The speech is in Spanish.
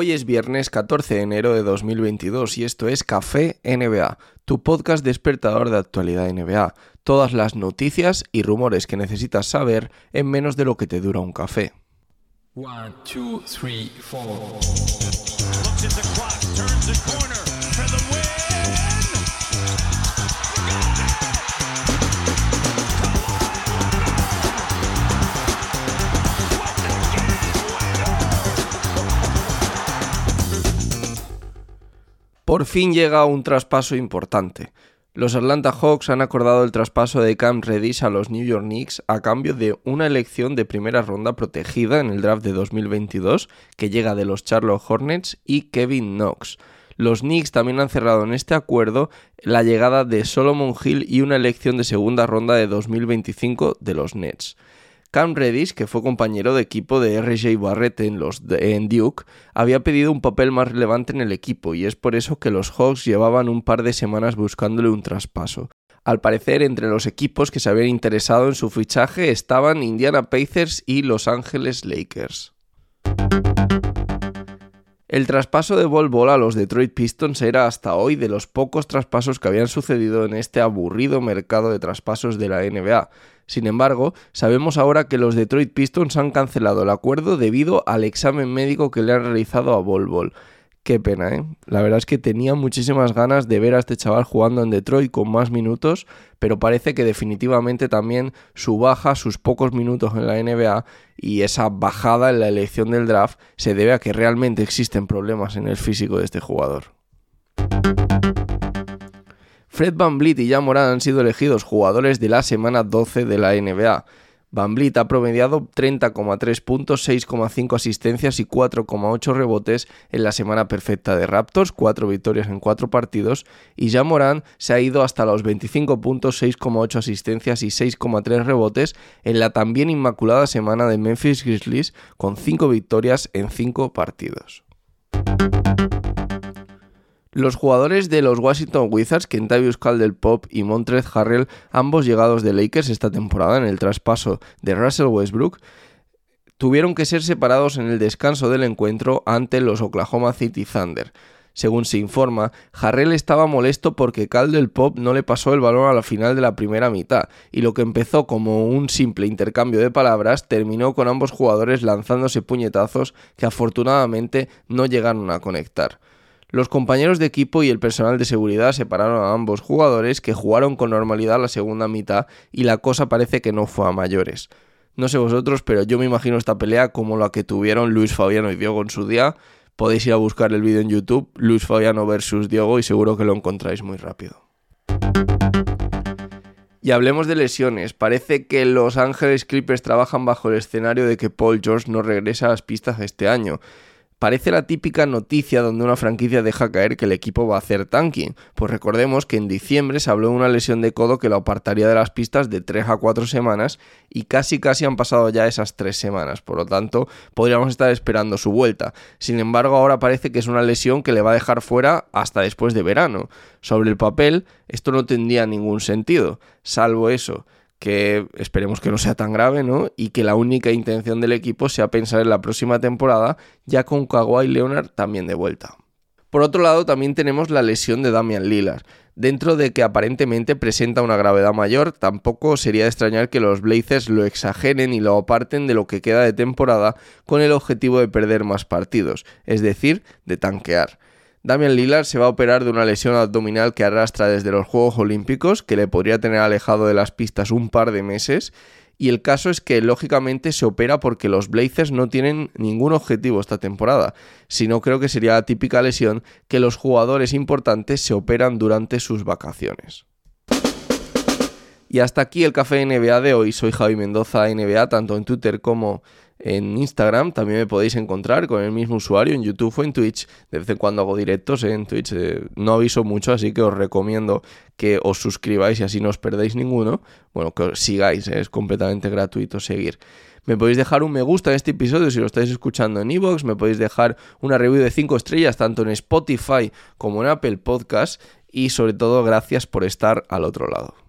Hoy es viernes 14 de enero de 2022 y esto es Café NBA, tu podcast despertador de actualidad NBA. Todas las noticias y rumores que necesitas saber en menos de lo que te dura un café. Por fin llega un traspaso importante. Los Atlanta Hawks han acordado el traspaso de Cam Reddish a los New York Knicks a cambio de una elección de primera ronda protegida en el draft de 2022 que llega de los Charlotte Hornets y Kevin Knox. Los Knicks también han cerrado en este acuerdo la llegada de Solomon Hill y una elección de segunda ronda de 2025 de los Nets. Cam Reddish, que fue compañero de equipo de RJ Barrett en, los, en Duke, había pedido un papel más relevante en el equipo y es por eso que los Hawks llevaban un par de semanas buscándole un traspaso. Al parecer, entre los equipos que se habían interesado en su fichaje estaban Indiana Pacers y Los Angeles Lakers. El traspaso de Bol Bol a los Detroit Pistons era hasta hoy de los pocos traspasos que habían sucedido en este aburrido mercado de traspasos de la NBA. Sin embargo, sabemos ahora que los Detroit Pistons han cancelado el acuerdo debido al examen médico que le han realizado a Bol Bol. Qué pena, ¿eh? La verdad es que tenía muchísimas ganas de ver a este chaval jugando en Detroit con más minutos, pero parece que definitivamente también su baja, sus pocos minutos en la NBA y esa bajada en la elección del draft se debe a que realmente existen problemas en el físico de este jugador. Fred Van Vliet y Jan Moran han sido elegidos jugadores de la semana 12 de la NBA. Van Vliet ha promediado 30,3 puntos, 6,5 asistencias y 4,8 rebotes en la semana perfecta de Raptors, 4 victorias en 4 partidos, y Jan Moran se ha ido hasta los 25 puntos, 6,8 asistencias y 6,3 rebotes en la también inmaculada semana de Memphis Grizzlies, con 5 victorias en 5 partidos. Los jugadores de los Washington Wizards, Kentavious Caldwell Pop y Montrezl Harrell, ambos llegados de Lakers esta temporada en el traspaso de Russell Westbrook, tuvieron que ser separados en el descanso del encuentro ante los Oklahoma City Thunder. Según se informa, Harrell estaba molesto porque Caldwell Pop no le pasó el balón a la final de la primera mitad, y lo que empezó como un simple intercambio de palabras terminó con ambos jugadores lanzándose puñetazos que afortunadamente no llegaron a conectar. Los compañeros de equipo y el personal de seguridad separaron a ambos jugadores que jugaron con normalidad la segunda mitad y la cosa parece que no fue a mayores. No sé vosotros, pero yo me imagino esta pelea como la que tuvieron Luis Fabiano y Diego en su día. Podéis ir a buscar el vídeo en YouTube, Luis Fabiano versus Diego, y seguro que lo encontráis muy rápido. Y hablemos de lesiones. Parece que los Ángeles Clippers trabajan bajo el escenario de que Paul George no regresa a las pistas este año. Parece la típica noticia donde una franquicia deja caer que el equipo va a hacer tanking, pues recordemos que en diciembre se habló de una lesión de codo que lo apartaría de las pistas de 3 a 4 semanas y casi casi han pasado ya esas 3 semanas, por lo tanto podríamos estar esperando su vuelta. Sin embargo ahora parece que es una lesión que le va a dejar fuera hasta después de verano. Sobre el papel esto no tendría ningún sentido, salvo eso que esperemos que no sea tan grave, ¿no? Y que la única intención del equipo sea pensar en la próxima temporada, ya con Kawhi Leonard también de vuelta. Por otro lado, también tenemos la lesión de Damian Lillard. Dentro de que aparentemente presenta una gravedad mayor, tampoco sería de extrañar que los Blazers lo exageren y lo aparten de lo que queda de temporada con el objetivo de perder más partidos, es decir, de tanquear. Damian Lillard se va a operar de una lesión abdominal que arrastra desde los Juegos Olímpicos, que le podría tener alejado de las pistas un par de meses. Y el caso es que lógicamente se opera porque los Blazers no tienen ningún objetivo esta temporada, sino creo que sería la típica lesión que los jugadores importantes se operan durante sus vacaciones. Y hasta aquí el café NBA de hoy. Soy Javi Mendoza NBA, tanto en Twitter como en Instagram. También me podéis encontrar con el mismo usuario en YouTube o en Twitch. De vez en cuando hago directos en Twitch. Eh, no aviso mucho, así que os recomiendo que os suscribáis y así no os perdéis ninguno. Bueno, que os sigáis, eh, es completamente gratuito seguir. Me podéis dejar un me gusta en este episodio si lo estáis escuchando en iVoox. me podéis dejar una review de 5 estrellas tanto en Spotify como en Apple Podcast. Y sobre todo, gracias por estar al otro lado.